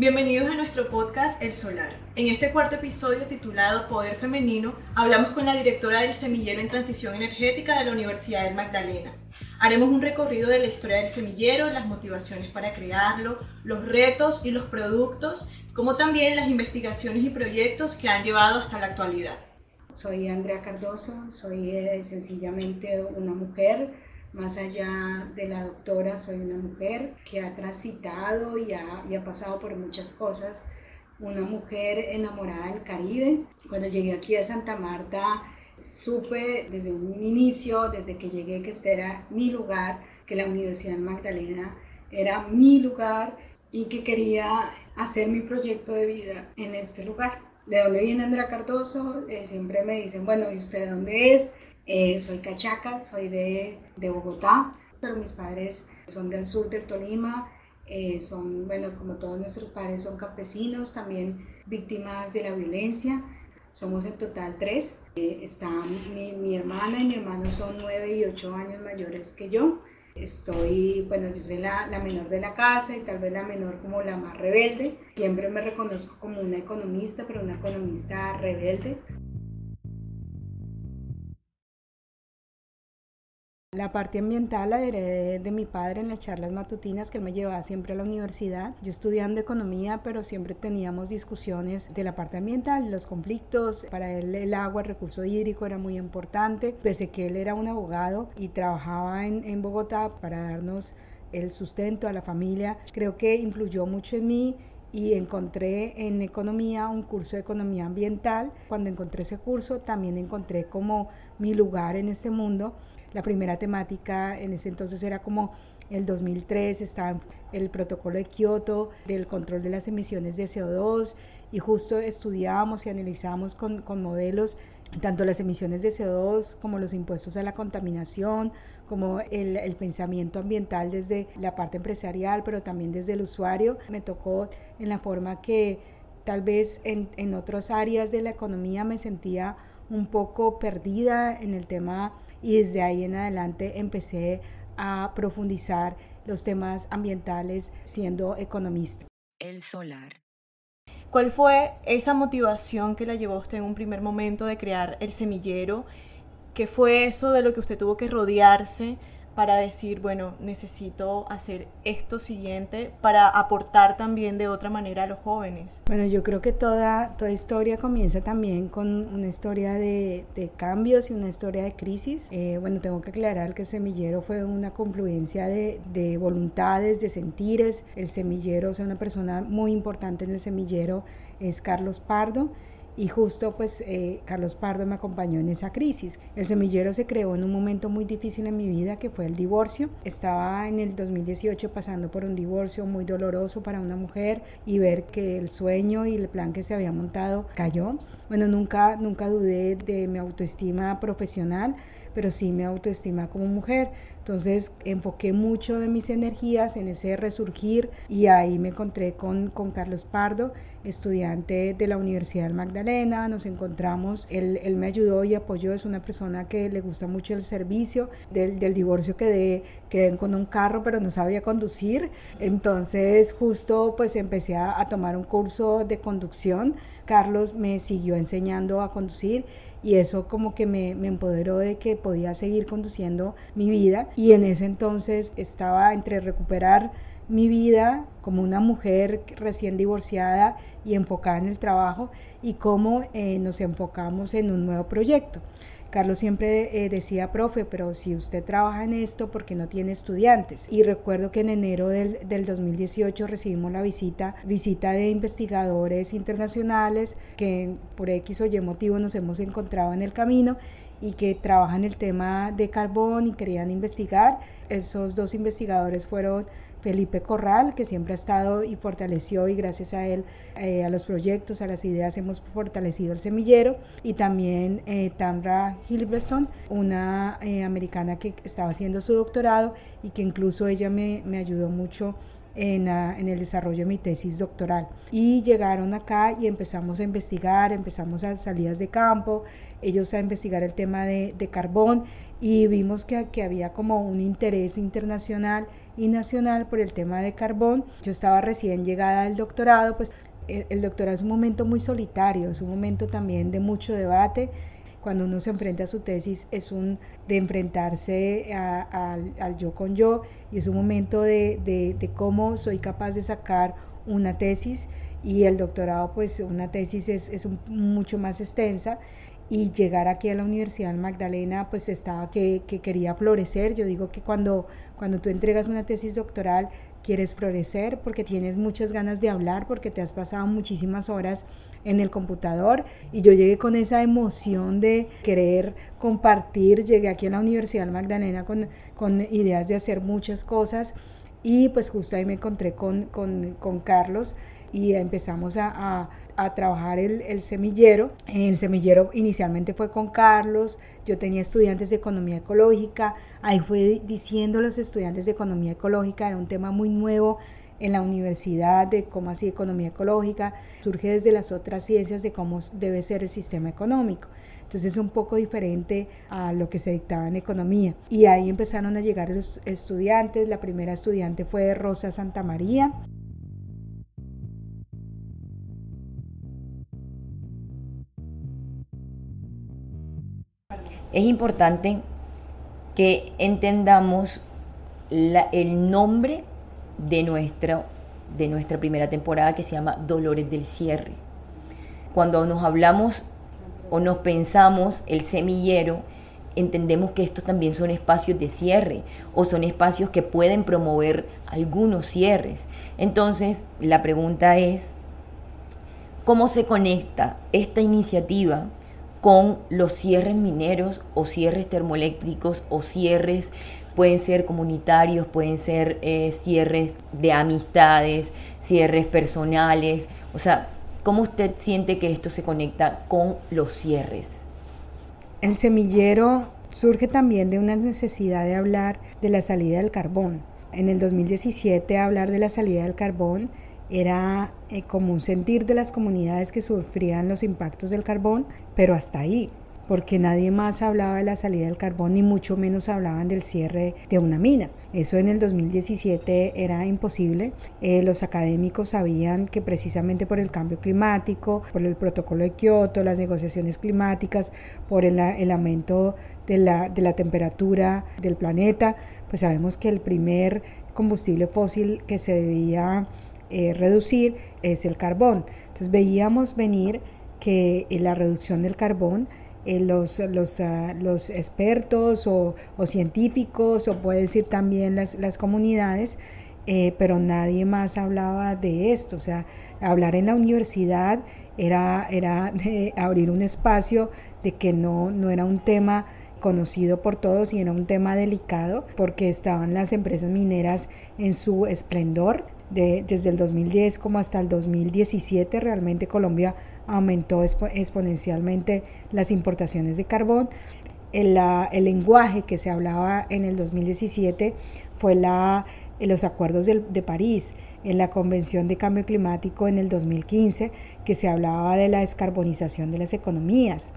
Bienvenidos a nuestro podcast El Solar. En este cuarto episodio titulado Poder Femenino, hablamos con la directora del Semillero en Transición Energética de la Universidad de Magdalena. Haremos un recorrido de la historia del semillero, las motivaciones para crearlo, los retos y los productos, como también las investigaciones y proyectos que han llevado hasta la actualidad. Soy Andrea Cardoso, soy eh, sencillamente una mujer más allá de la doctora, soy una mujer que ha transitado y ha, y ha pasado por muchas cosas. Una mujer enamorada del Caribe. Cuando llegué aquí a Santa Marta, supe desde un inicio, desde que llegué, que este era mi lugar, que la Universidad Magdalena era mi lugar y que quería hacer mi proyecto de vida en este lugar. ¿De dónde viene Andrea Cardoso? Eh, siempre me dicen, bueno, ¿y usted de dónde es? Eh, soy cachaca, soy de, de, Bogotá, pero mis padres son del sur del Tolima, eh, son, bueno, como todos nuestros padres son campesinos, también víctimas de la violencia. Somos en total tres. Eh, está mi, mi, hermana y mi hermano son nueve y ocho años mayores que yo. Estoy, bueno, yo soy la, la, menor de la casa y tal vez la menor como la más rebelde. Siempre me reconozco como una economista, pero una economista rebelde. La parte ambiental la heredé de mi padre en las charlas matutinas que él me llevaba siempre a la universidad. Yo estudiando economía, pero siempre teníamos discusiones de la parte ambiental, los conflictos. Para él el agua, el recurso hídrico era muy importante, pese que él era un abogado y trabajaba en, en Bogotá para darnos el sustento a la familia. Creo que influyó mucho en mí y encontré en economía un curso de economía ambiental. Cuando encontré ese curso también encontré como mi lugar en este mundo la primera temática en ese entonces era como el 2003, estaba el protocolo de Kioto del control de las emisiones de CO2 y justo estudiábamos y analizábamos con, con modelos tanto las emisiones de CO2 como los impuestos a la contaminación, como el, pensamiento ambiental desde la parte empresarial, pero también desde el usuario. Me tocó en la forma que tal vez en, en otras áreas de la economía me sentía un poco perdida en el tema y desde ahí en adelante empecé a profundizar los temas ambientales siendo economista. El solar. ¿Cuál fue esa motivación que la llevó a usted en un primer momento de crear el semillero? ¿Qué fue eso de lo que usted tuvo que rodearse para decir, bueno, necesito hacer esto siguiente para aportar también de otra manera a los jóvenes? Bueno, yo creo que toda, toda historia comienza también con una historia de, de cambios y una historia de crisis. Eh, bueno, tengo que aclarar que semillero fue una confluencia de, de voluntades, de sentires. El semillero, o sea, una persona muy importante en el semillero es Carlos Pardo y justo pues eh, Carlos Pardo me acompañó en esa crisis. El semillero se creó en un momento muy difícil en mi vida que fue el divorcio. Estaba en el 2018 pasando por un divorcio muy doloroso para una mujer y ver que el sueño y el plan que se había montado cayó. Bueno, nunca, nunca dudé de mi autoestima profesional pero sí mi autoestima como mujer. Entonces enfoqué mucho de mis energías en ese resurgir y ahí me encontré con, con Carlos Pardo, estudiante de la Universidad del Magdalena, nos encontramos, él, él, me ayudó y apoyó, es una persona que le gusta mucho el servicio, del, del divorcio quedé, quedé con un carro pero no sabía conducir, entonces justo pues empecé a, a tomar un curso de conducción, Carlos me siguió enseñando a conducir y eso como que me, me, empoderó de que podía seguir conduciendo mi vida y en ese entonces estaba entre recuperar mi vida como una mujer recién divorciada y enfocada en el trabajo y cómo eh, nos enfocamos en un nuevo proyecto. Carlos siempre eh, decía, profe, pero si usted trabaja en esto, ¿por qué no tiene estudiantes? Y recuerdo que en enero del, del 2018 recibimos la visita, visita de investigadores internacionales que por X o Y motivo nos hemos encontrado en el camino y que trabajan el tema de carbón y querían investigar. Esos dos investigadores fueron Felipe Corral, que siempre ha estado y fortaleció y gracias a él, eh, a los proyectos, a las ideas, hemos fortalecido el semillero. Y también eh, Tamra Hilberson, una eh, americana que estaba haciendo su doctorado y que incluso ella me, me ayudó mucho en, el desarrollo de mi tesis doctoral. Y llegaron acá y empezamos a investigar, empezamos a salidas de campo, ellos a investigar el tema de, carbón y vimos que, que, había como un interés internacional y nacional por el tema de carbón. Yo estaba recién llegada al doctorado, pues el, doctorado es un momento muy solitario, es un momento también de mucho debate. Cuando uno se enfrenta a su tesis es un de enfrentarse al yo con yo y es un momento de, cómo soy capaz de sacar una tesis y el doctorado pues una tesis es, mucho más extensa y llegar aquí a la Universidad Magdalena pues estaba que, que, quería florecer. Yo digo que cuando, cuando tú entregas una tesis doctoral quieres florecer, porque tienes muchas ganas de hablar, porque te has pasado muchísimas horas en el computador y yo llegué con esa emoción de querer compartir, llegué aquí a la Universidad Magdalena con, con ideas de hacer muchas cosas y pues justo ahí me encontré con, con, con Carlos y empezamos a, a, trabajar el, el, semillero. El semillero inicialmente fue con Carlos, yo tenía estudiantes de economía ecológica, ahí fue diciendo los estudiantes de economía ecológica, era un tema muy nuevo en la universidad de cómo así economía ecológica, surge desde las otras ciencias de cómo debe ser el sistema económico. Entonces es un poco diferente a lo que se dictaba en economía. Y ahí empezaron a llegar los estudiantes. La primera estudiante fue Rosa Santamaría. Es importante que entendamos el nombre de, nuestra, de nuestra primera temporada que se llama Dolores del Cierre. Cuando nos hablamos o nos pensamos el semillero, entendemos que estos también son espacios de cierre o son espacios que pueden promover algunos cierres. Entonces, la pregunta es, ¿cómo se conecta esta iniciativa con los cierres mineros o cierres termoeléctricos o cierres pueden ser comunitarios, pueden ser eh, cierres de amistades, cierres personales, o sea, ¿cómo usted siente que esto se conecta con los cierres? El semillero surge también de una necesidad de hablar de la salida del carbón. En el 2017 hablar de la salida del carbón era eh, como un sentir de las comunidades que sufrían los impactos del carbón, pero hasta ahí, porque nadie más hablaba de la salida del carbón ni mucho menos hablaban del cierre de una mina. Eso en el 2017 era imposible. Eh, los académicos sabían que precisamente por el cambio climático, por el protocolo de Kioto, las negociaciones climáticas, por el, aumento de la, de la temperatura del planeta, pues sabemos que el primer combustible fósil que se debía eh, reducir es el carbón. Entonces veíamos venir que eh, la reducción del carbón eh, los, los, ah, los, expertos o, científicos o puede decir también las, las comunidades, pero nadie más hablaba de esto. O sea, hablar en la universidad era, era abrir un espacio de que no, no era un tema conocido por todos y era un tema delicado porque estaban las empresas mineras en su esplendor, desde el 2010 como hasta el 2017 realmente Colombia aumentó exponencialmente las importaciones de carbón. El, lenguaje que se hablaba en el 2017 fue la, los acuerdos de, París, en la Convención de Cambio Climático en el 2015, que se hablaba de la descarbonización de las economías.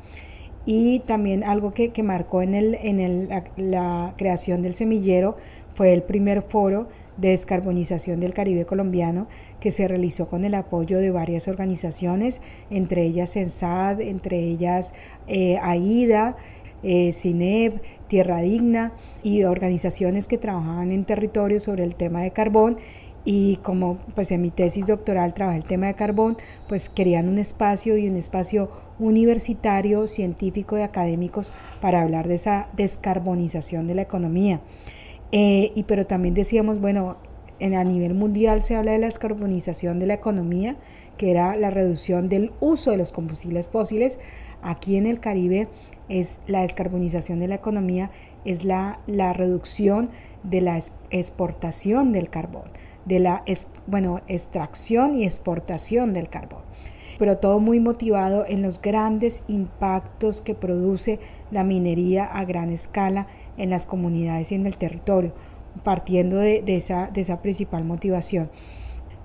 Y también algo que, marcó en el, la creación del semillero fue el primer foro de descarbonización del Caribe colombiano que se realizó con el apoyo de varias organizaciones, entre ellas CENSAD, entre ellas eh, AIDA, eh, CINEP, Tierra Digna y organizaciones que trabajaban en territorio sobre el tema de carbón y como pues en mi tesis doctoral trabajé el tema de carbón, pues querían un espacio y un espacio universitario, científico y académicos para hablar de esa descarbonización de la economía. Eh, y pero también decíamos, bueno, en, a nivel mundial se habla de la descarbonización de la economía, que era la reducción del uso de los combustibles fósiles. Aquí en el Caribe es la descarbonización de la economía, es la, la reducción de la exportación del carbón, de la bueno, extracción y exportación del carbón. Pero todo muy motivado en los grandes impactos que produce la minería a gran escala en las comunidades y en el territorio. partiendo de, esa, de esa principal motivación.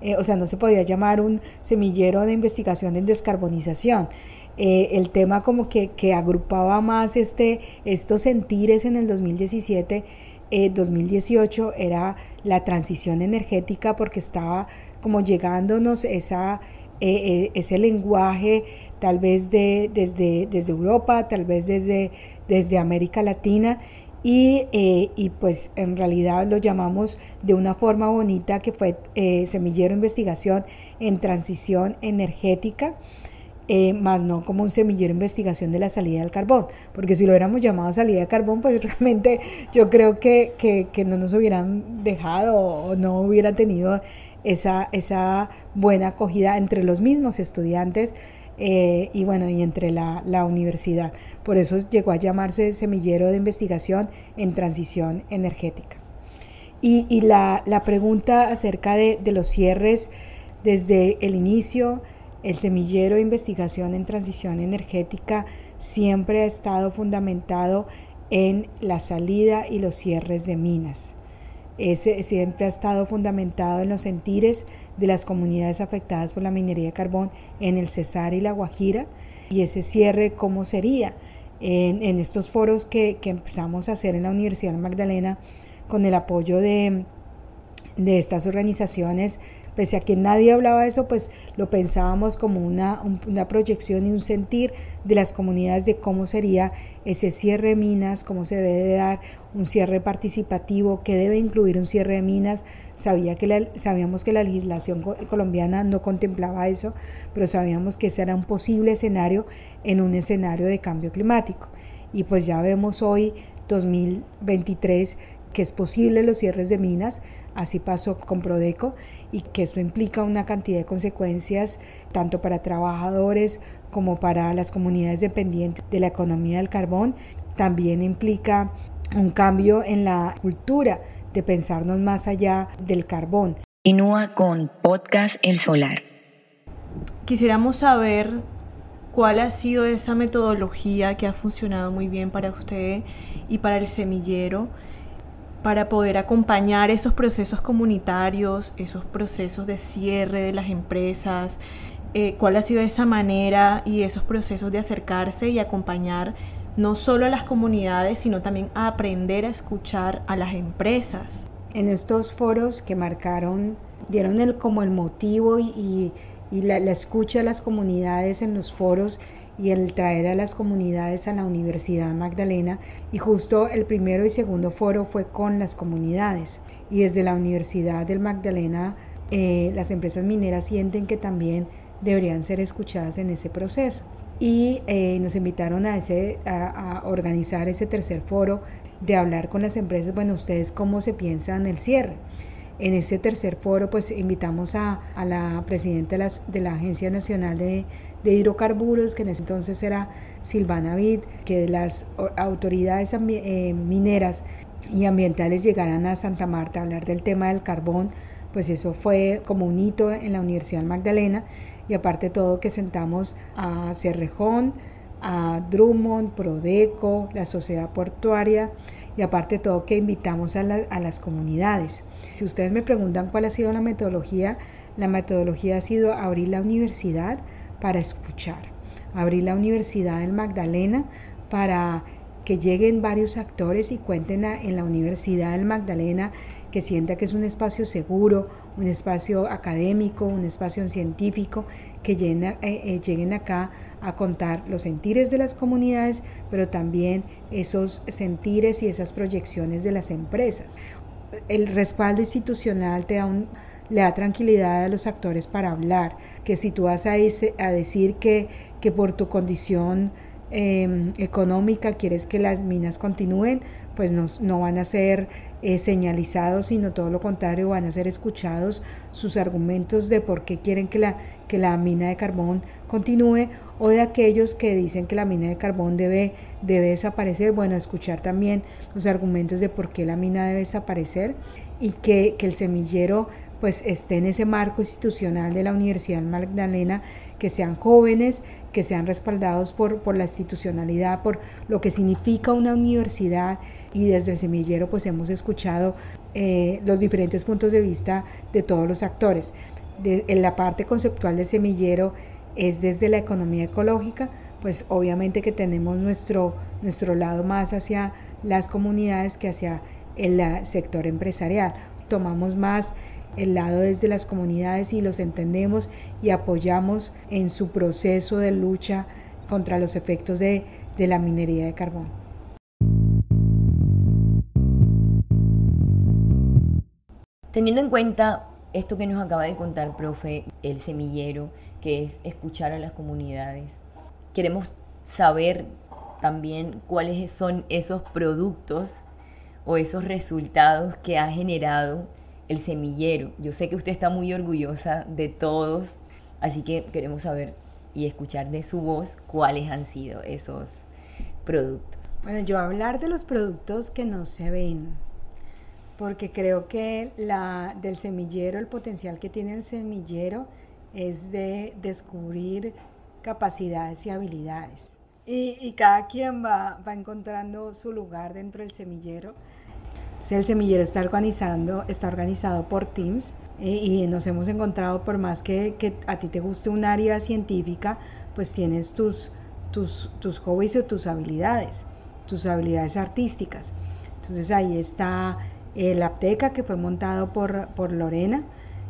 Eh, o sea, no se podía llamar un semillero de investigación en descarbonización. Eh, el tema como que, que, agrupaba más este, estos sentires en el 2017, 2018 era la transición energética porque estaba como llegándonos esa, ese lenguaje tal vez de, desde, desde Europa, tal vez desde, desde América Latina eh, y, pues en realidad lo llamamos de una forma bonita que fue eh, semillero investigación en transición energética. Eh, más no como un semillero investigación de la salida del carbón, porque si lo hubiéramos llamado salida de carbón, pues realmente yo creo que, que, no nos hubieran dejado o no hubieran tenido esa, esa buena acogida entre los mismos estudiantes eh, y bueno, y entre la, universidad. Por eso llegó a llamarse Semillero de Investigación en Transición Energética. Y, la, pregunta acerca de, de, los cierres desde el inicio, el Semillero de Investigación en Transición Energética siempre ha estado fundamentado en la salida y los cierres de minas. Ese siempre ha estado fundamentado en los sentires de las comunidades afectadas por la minería de carbón en el Cesar y la Guajira. Y ese cierre cómo sería en, estos foros que, empezamos a hacer en la Universidad Magdalena con el apoyo de, de estas organizaciones pese a que nadie hablaba de eso, pues lo pensábamos como una, una, proyección y un sentir de las comunidades de cómo sería ese cierre de minas, cómo se debe de dar un cierre participativo, que debe incluir un cierre de minas. Sabía que sabíamos que la legislación colombiana no contemplaba eso, pero sabíamos que ese era un posible escenario en un escenario de cambio climático. Y pues ya vemos hoy, 2023, que es posible los cierres de minas, así pasó con Prodeco y que esto implica una cantidad de consecuencias tanto para trabajadores como para las comunidades dependientes de la economía del carbón. También implica un cambio en la cultura de pensarnos más allá del carbón. Continúa con Podcast El Solar. Quisiéramos saber cuál ha sido esa metodología que ha funcionado muy bien para usted y para el semillero para poder acompañar esos procesos comunitarios, esos procesos de cierre de las empresas, eh, cuál ha sido esa manera y esos procesos de acercarse y acompañar no solo a las comunidades, sino también a aprender a escuchar a las empresas. En estos foros que marcaron, dieron el, como el motivo y, la, la escucha a las comunidades en los foros y el traer a las comunidades a la Universidad Magdalena y justo el primero y segundo foro fue con las comunidades y desde la Universidad del Magdalena eh, las empresas mineras sienten que también deberían ser escuchadas en ese proceso y eh, nos invitaron a, ese, a, organizar ese tercer foro de hablar con las empresas, bueno, ustedes cómo se piensan el cierre. En ese tercer foro, pues invitamos a, la presidenta de, la Agencia Nacional de, hidrocarburos, que en ese entonces era Silvana Vid, que las autoridades eh, mineras y ambientales llegaran a Santa Marta a hablar del tema del carbón, pues eso fue como un hito en la Universidad Magdalena y aparte de todo que sentamos a Cerrejón, a Drummond, Prodeco, la sociedad portuaria y aparte de todo que invitamos a, a las comunidades. Si ustedes me preguntan cuál ha sido la metodología, la metodología ha sido abrir la universidad, para escuchar. Abrir la Universidad del Magdalena para que lleguen varios actores y cuenten en la Universidad del Magdalena que sienta que es un espacio seguro, un espacio académico, un espacio científico, que eh, eh, lleguen acá a contar los sentires de las comunidades, pero también esos sentires y esas proyecciones de las empresas. El respaldo institucional te da un, le da tranquilidad a los actores para hablar, que si tú vas a, a decir que, que, por tu condición em, económica quieres que las minas continúen, pues no, no van a ser eh, señalizados, sino todo lo contrario, van a ser escuchados sus argumentos de por qué quieren que la, que la mina de carbón continúe o de aquellos que dicen que la mina de carbón debe, debe desaparecer, bueno, escuchar también los argumentos de por qué la mina debe desaparecer y que, que el semillero pues esté en ese marco institucional de la Universidad Magdalena, que sean jóvenes, que sean respaldados por, por la institucionalidad, por lo que significa una universidad y desde el semillero pues hemos escuchado eh, los diferentes puntos de vista de todos los actores. en la parte conceptual del semillero es desde la economía ecológica, pues obviamente que tenemos nuestro, nuestro lado más hacia las comunidades que hacia el sector empresarial. Tomamos más el lado desde las comunidades y los entendemos y apoyamos en su proceso de lucha contra los efectos de, de la minería de carbón. Teniendo en cuenta esto que nos acaba de contar, profe, el semillero, que es escuchar a las comunidades, queremos saber también cuáles son esos productos o esos resultados que ha generado el semillero. Yo sé que usted está muy orgullosa de todos, así que queremos saber y escuchar de su voz cuáles han sido esos productos. Bueno, yo hablar de los productos que no se ven, porque creo que la, del semillero, el potencial que tiene el semillero es de descubrir capacidades y habilidades. Y, cada quien va, va, encontrando su lugar dentro del semillero. El semillero está, organizando, está organizado por teams eh, y nos hemos encontrado, por más que, que, a ti te guste un área científica, pues tienes tus, tus, tus hobbies o tus habilidades, tus habilidades artísticas. Entonces ahí está el Apteca que fue montado por, por Lorena,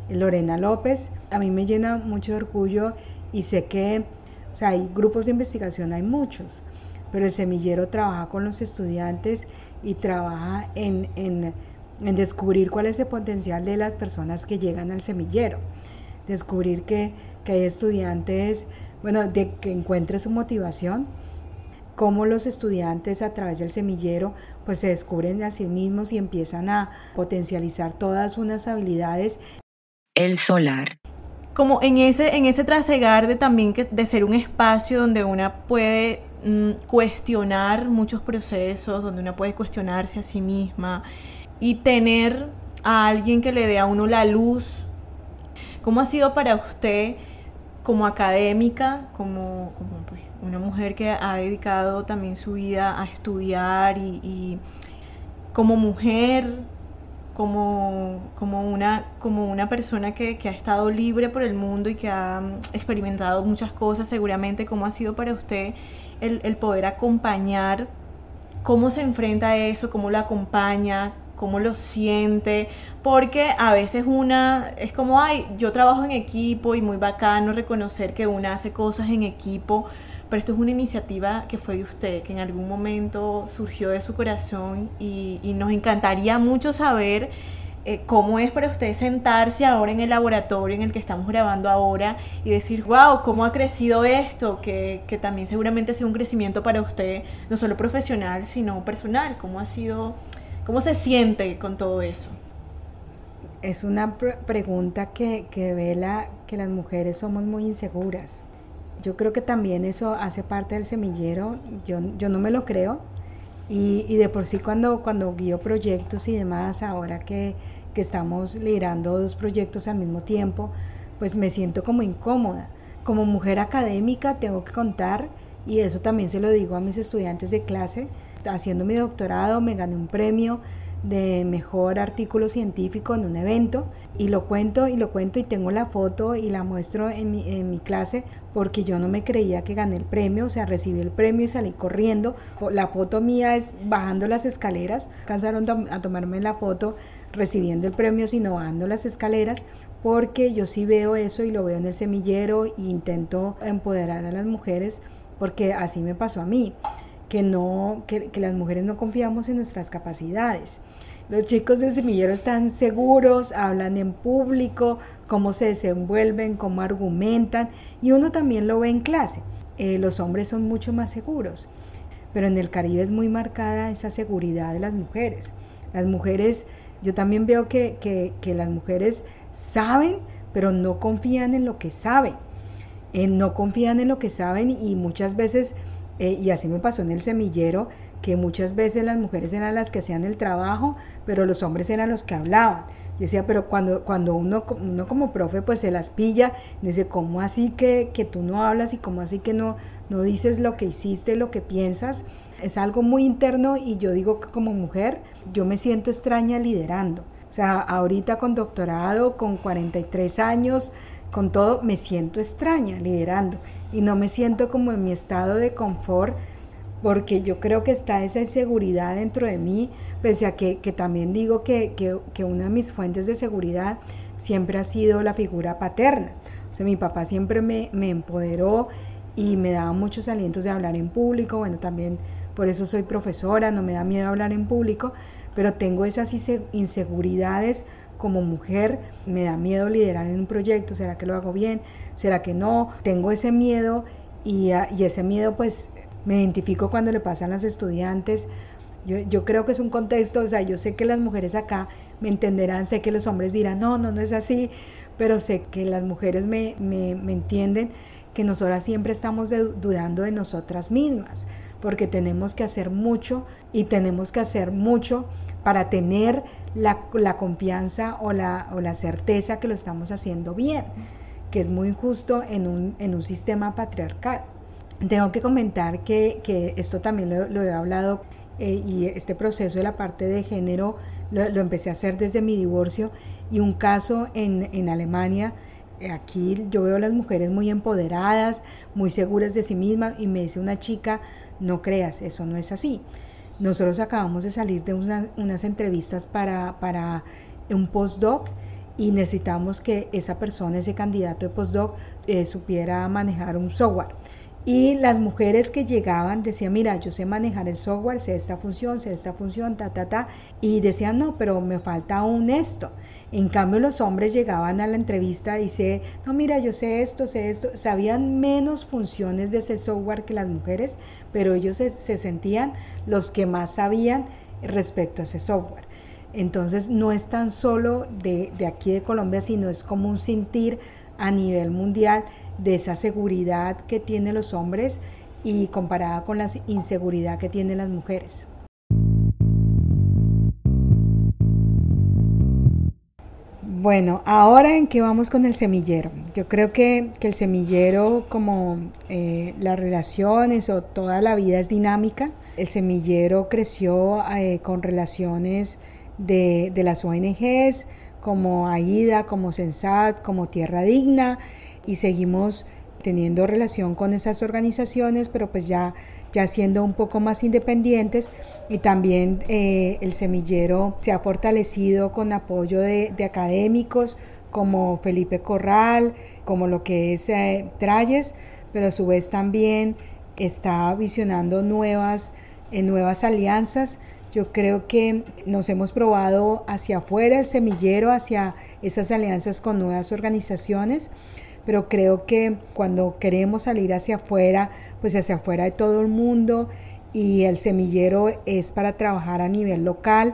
Lorena López. A mí me llena mucho de orgullo y sé que o sea, hay grupos de investigación, hay muchos, pero el semillero trabaja con los estudiantes y trabaja en, en, en descubrir cuál es el potencial de las personas que llegan al semillero. Descubrir que, que hay estudiantes, bueno, de que encuentre su motivación, cómo los estudiantes a través del semillero pues se descubren a sí mismos y empiezan a potencializar todas unas habilidades. El solar como en ese, en ese trasegar de también que, de ser un espacio donde una puede mm, cuestionar muchos procesos, donde una puede cuestionarse a sí misma y tener a alguien que le dé a uno la luz. ¿Cómo ha sido para usted como académica, como, pues, una mujer que ha dedicado también su vida a estudiar y, como mujer como, como una persona que, ha estado libre por el mundo y que ha mm, experimentado muchas cosas, seguramente cómo ha sido para usted el, el poder acompañar, cómo se enfrenta a eso, cómo lo acompaña, cómo lo siente, porque a veces una es como, ay, yo trabajo en equipo y muy bacano reconocer que una hace cosas en equipo, pero esto es una iniciativa que fue de usted, que en algún momento surgió de su corazón y, nos encantaría mucho saber eh, cómo es para usted sentarse ahora en el laboratorio en el que estamos grabando ahora y decir, wow, cómo ha crecido esto, que, que también seguramente ha sido un crecimiento para usted, no solo profesional, sino personal, cómo ha sido, cómo se siente con todo eso. Es una pregunta que, que vela que las mujeres somos muy inseguras yo creo que también eso hace parte del semillero, yo, yo no me lo creo. Y, de por sí cuando, cuando guío proyectos y demás, ahora que, que estamos liderando dos proyectos al mismo tiempo, pues me siento como incómoda. Como mujer académica tengo que contar, y eso también se lo digo a mis estudiantes de clase, haciendo mi doctorado me gané un premio de mejor artículo científico en un evento y lo cuento y lo cuento y tengo la foto y la muestro en mi, clase porque yo no me creía que gané el premio, o sea, recibí el premio y salí corriendo. La foto mía es bajando las escaleras, alcanzaron a tomarme la foto recibiendo el premio, sino bajando las escaleras, porque yo sí veo eso y lo veo en el semillero e intento empoderar a las mujeres, porque así me pasó a mí, que, no, que, las mujeres no confiamos en nuestras capacidades. Los chicos del semillero están seguros, hablan en público, cómo se desenvuelven, cómo argumentan, y uno también lo ve en clase. Eh, los hombres son mucho más seguros, pero en el Caribe es muy marcada esa seguridad de las mujeres. Las mujeres, yo también veo que, que, las mujeres saben, pero no confían en lo que saben. Eh, no confían en lo que saben y muchas veces, eh, y así me pasó en el semillero, que muchas veces las mujeres eran las que hacían el trabajo, pero los hombres eran los que hablaban. Yo decía, pero cuando, cuando uno, uno como profe pues se las pilla, dice, ¿cómo así que, que tú no hablas y cómo así que no, no dices lo que hiciste, lo que piensas? Es algo muy interno y yo digo que como mujer yo me siento extraña liderando O sea, ahorita con doctorado, con 43 años, con todo, me siento extraña liderando y no me siento como en mi estado de confort porque yo creo que está esa inseguridad dentro de mí, pese a que, también digo que, que, una de mis fuentes de seguridad siempre ha sido la figura paterna. O sea, mi papá siempre me, me empoderó y me daba muchos alientos de hablar en público, bueno, también por eso soy profesora, no me da miedo hablar en público, pero tengo esas inseguridades como mujer, me da miedo liderar en un proyecto, ¿será que lo hago bien? ¿Será que no? Tengo ese miedo y, y ese miedo pues me identifico cuando le pasan las estudiantes. Yo, creo que es un contexto, o sea, yo sé que las mujeres acá me entenderán, sé que los hombres dirán, no, no, no es así, pero sé que las mujeres me entienden que nosotras siempre estamos dudando de nosotras mismas, porque tenemos que hacer mucho y tenemos que hacer mucho para tener la, la confianza o la, o la, certeza que lo estamos haciendo bien, que es muy injusto en un, en un sistema patriarcal. Tengo que comentar que, que esto también lo, he hablado eh, y este proceso de la parte de género lo, lo, empecé a hacer desde mi divorcio y un caso en, en Alemania aquí yo veo a las mujeres muy empoderadas, muy seguras de sí mismas y me dice una chica, no creas, eso no es así. Nosotros acabamos de salir de unas entrevistas para, para un postdoc y necesitamos que esa persona, ese candidato de postdoc, eh, supiera manejar un software. Y las mujeres que llegaban decían, mira, yo sé manejar el software, sé esta función, sé esta función, ta, ta, ta. Y decían, no, pero me falta aún esto. En cambio, los hombres llegaban a la entrevista y dice, no, mira, yo sé esto, sé esto, sabían menos funciones de ese software que las mujeres, pero ellos se, sentían los que más sabían respecto a ese software. Entonces, no es tan solo de, de aquí de Colombia, sino es como un sentir a nivel mundial de esa seguridad que tienen los hombres y comparada con la inseguridad que tienen las mujeres. Bueno, ahora en qué vamos con el semillero. Yo creo que, el semillero, como eh, las relaciones o toda la vida es dinámica, el semillero creció eh, con relaciones de, de, las ONGs como AIDA, como Sensat, como Tierra Digna y seguimos teniendo relación con esas organizaciones, pero pues ya, ya siendo un poco más independientes y también eh, el semillero se ha fortalecido con apoyo de, académicos como Felipe Corral, como lo que es eh, Trayes, pero a su vez también está visionando nuevas, eh, nuevas alianzas. Yo creo que nos hemos probado hacia afuera el semillero, hacia esas alianzas con nuevas organizaciones pero creo que cuando queremos salir hacia afuera, pues hacia afuera de todo el mundo y el semillero es para trabajar a nivel local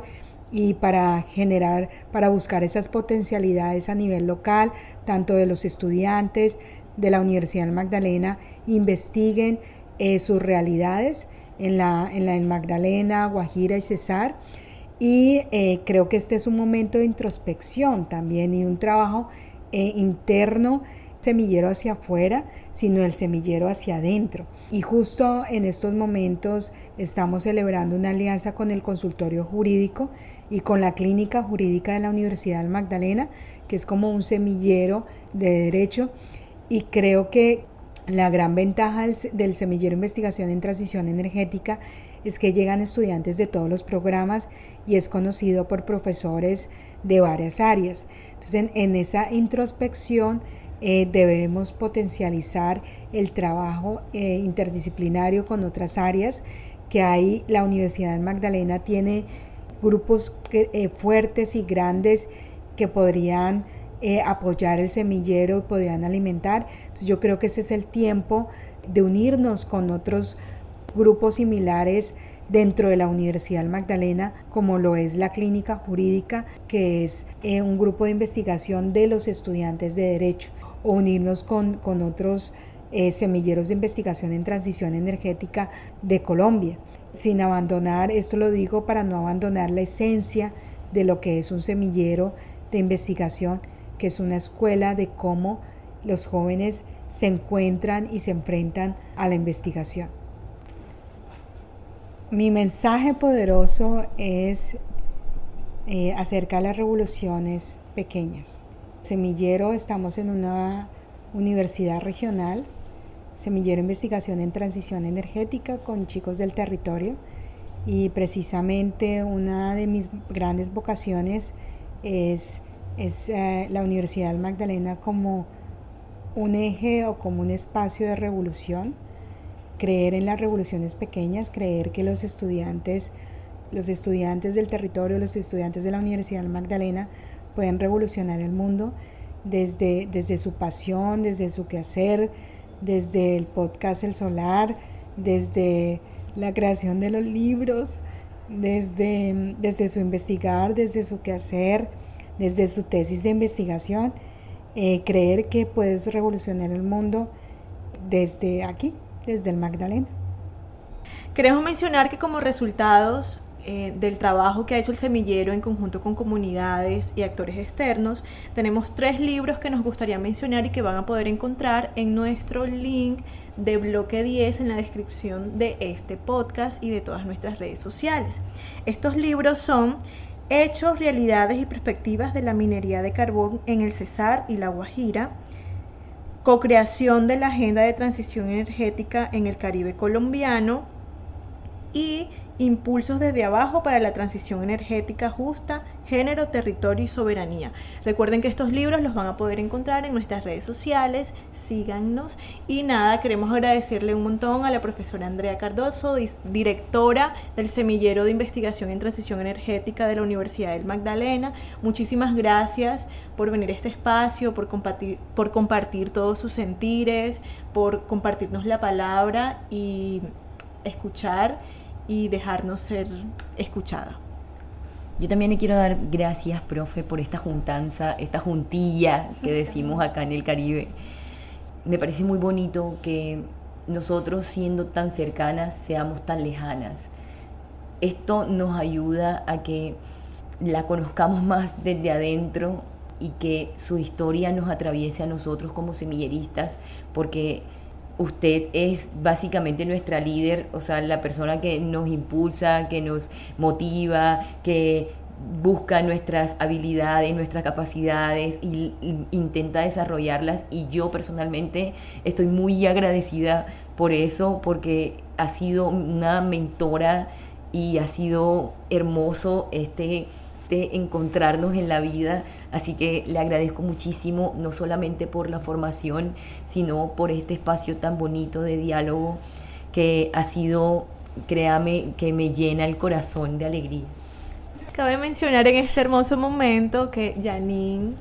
y para generar, para buscar esas potencialidades a nivel local, tanto de los estudiantes de la Universidad Magdalena, investiguen eh, sus realidades en la, en la Magdalena, Guajira y Cesar. Y eh, creo que este es un momento de introspección también y un trabajo eh, interno semillero hacia afuera, sino el semillero hacia adentro. Y justo en estos momentos estamos celebrando una alianza con el consultorio jurídico y con la clínica jurídica de la Universidad Magdalena, que es como un semillero de derecho. Y creo que la gran ventaja del, semillero investigación en transición energética es que llegan estudiantes de todos los programas y es conocido por profesores de varias áreas. Entonces, en esa introspección eh, debemos potencializar el trabajo eh, interdisciplinario con otras áreas que hay. La Universidad Magdalena tiene grupos eh, fuertes y grandes que podrían apoyar el semillero y podrían alimentar. yo creo que ese es el tiempo de unirnos con otros grupos similares dentro de la Universidad Magdalena, como lo es la Clínica Jurídica, que es un grupo de investigación de los estudiantes de Derecho unirnos con, otros eh, semilleros de investigación en transición energética de Colombia, sin abandonar, esto lo digo para no abandonar la esencia de lo que es un semillero de investigación, que es una escuela de cómo los jóvenes se encuentran y se enfrentan a la investigación. Mi mensaje poderoso es eh, acerca de las revoluciones pequeñas. Semillero, estamos en una universidad regional, Semillero Investigación en Transición Energética con chicos del territorio y precisamente una de mis grandes vocaciones es, es eh, la Universidad Magdalena como un eje o como un espacio de revolución, creer en las revoluciones pequeñas, creer que los estudiantes, los estudiantes del territorio, los estudiantes de la Universidad Magdalena pueden revolucionar el mundo desde, desde su pasión, desde su quehacer, desde el podcast El Solar, desde la creación de los libros, desde, desde su investigar, desde su quehacer, desde su tesis de investigación, eh, creer que puedes revolucionar el mundo desde aquí, desde el Magdalena. Queremos mencionar que como resultados eh, del trabajo que ha hecho el semillero en conjunto con comunidades y actores externos, tenemos tres libros que nos gustaría mencionar y que van a poder encontrar en nuestro link de bloque 10 en la descripción de este podcast y de todas nuestras redes sociales. Estos libros son Hechos, realidades y perspectivas de la minería de carbón en el Cesar y la Guajira, co-creación de la agenda de transición energética en el Caribe colombiano y Impulsos desde abajo para la transición energética justa, género, territorio y soberanía. Recuerden que estos libros los van a poder encontrar en nuestras redes sociales, síganos y nada, queremos agradecerle un montón a la profesora Andrea Cardoso, directora del Semillero de Investigación en Transición Energética de la Universidad del Magdalena. Muchísimas gracias por venir a este espacio, por compartir, por compartir todos sus sentires, por compartirnos la palabra y escuchar y dejarnos ser escuchada. Yo también le quiero dar gracias, profe, por esta juntanza, esta juntilla que decimos acá en el Caribe. Me parece muy bonito que nosotros siendo tan cercanas seamos tan lejanas. Esto nos ayuda a que la conozcamos más desde adentro y que su historia nos atraviese a nosotros como semilleristas, porque usted es básicamente nuestra líder, o sea, la persona que nos impulsa, que nos motiva, que busca nuestras habilidades, nuestras capacidades y, intenta desarrollarlas y yo personalmente estoy muy agradecida por eso porque ha sido una mentora y ha sido hermoso este de encontrarnos en la vida. Así que le agradezco muchísimo, no solamente por la formación, sino por este espacio tan bonito de diálogo que ha sido, créame, que me llena el corazón de alegría. Cabe mencionar en este hermoso momento que Janine,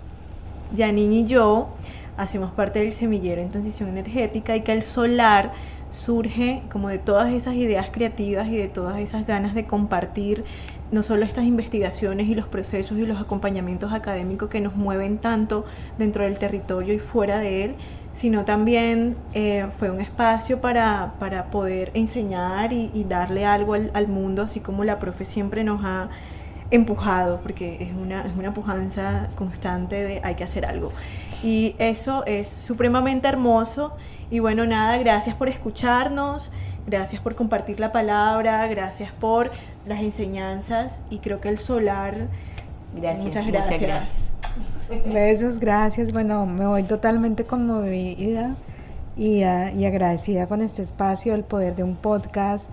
Janine y yo hacemos parte del semillero en transición energética y que el solar surge como de todas esas ideas creativas y de todas esas ganas de compartir no solo estas investigaciones y los procesos y los acompañamientos académicos que nos mueven tanto dentro del territorio y fuera de él, sino también eh, fue un espacio para, para poder enseñar y, darle algo al, mundo, así como la profe siempre nos ha empujado, porque es una, es una pujanza constante de hay que hacer algo. Y eso es supremamente hermoso. Y bueno, nada, gracias por escucharnos. Gracias por compartir la palabra, gracias por las enseñanzas y creo que el solar. Gracias, muchas gracias. gracias. Besos, gracias. Bueno, me voy totalmente conmovida y, uh, y agradecida con este espacio, el poder de un podcast.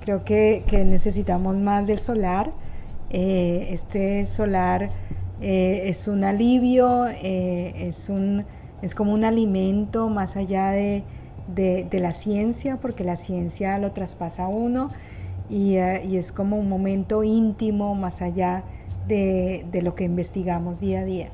Creo que, que necesitamos más del solar. Eh, este solar eh, es un alivio, eh, es, un, es como un alimento más allá de de, la ciencia, porque la ciencia lo traspasa a uno y, eh, y, es como un momento íntimo más allá de, de lo que investigamos día a día.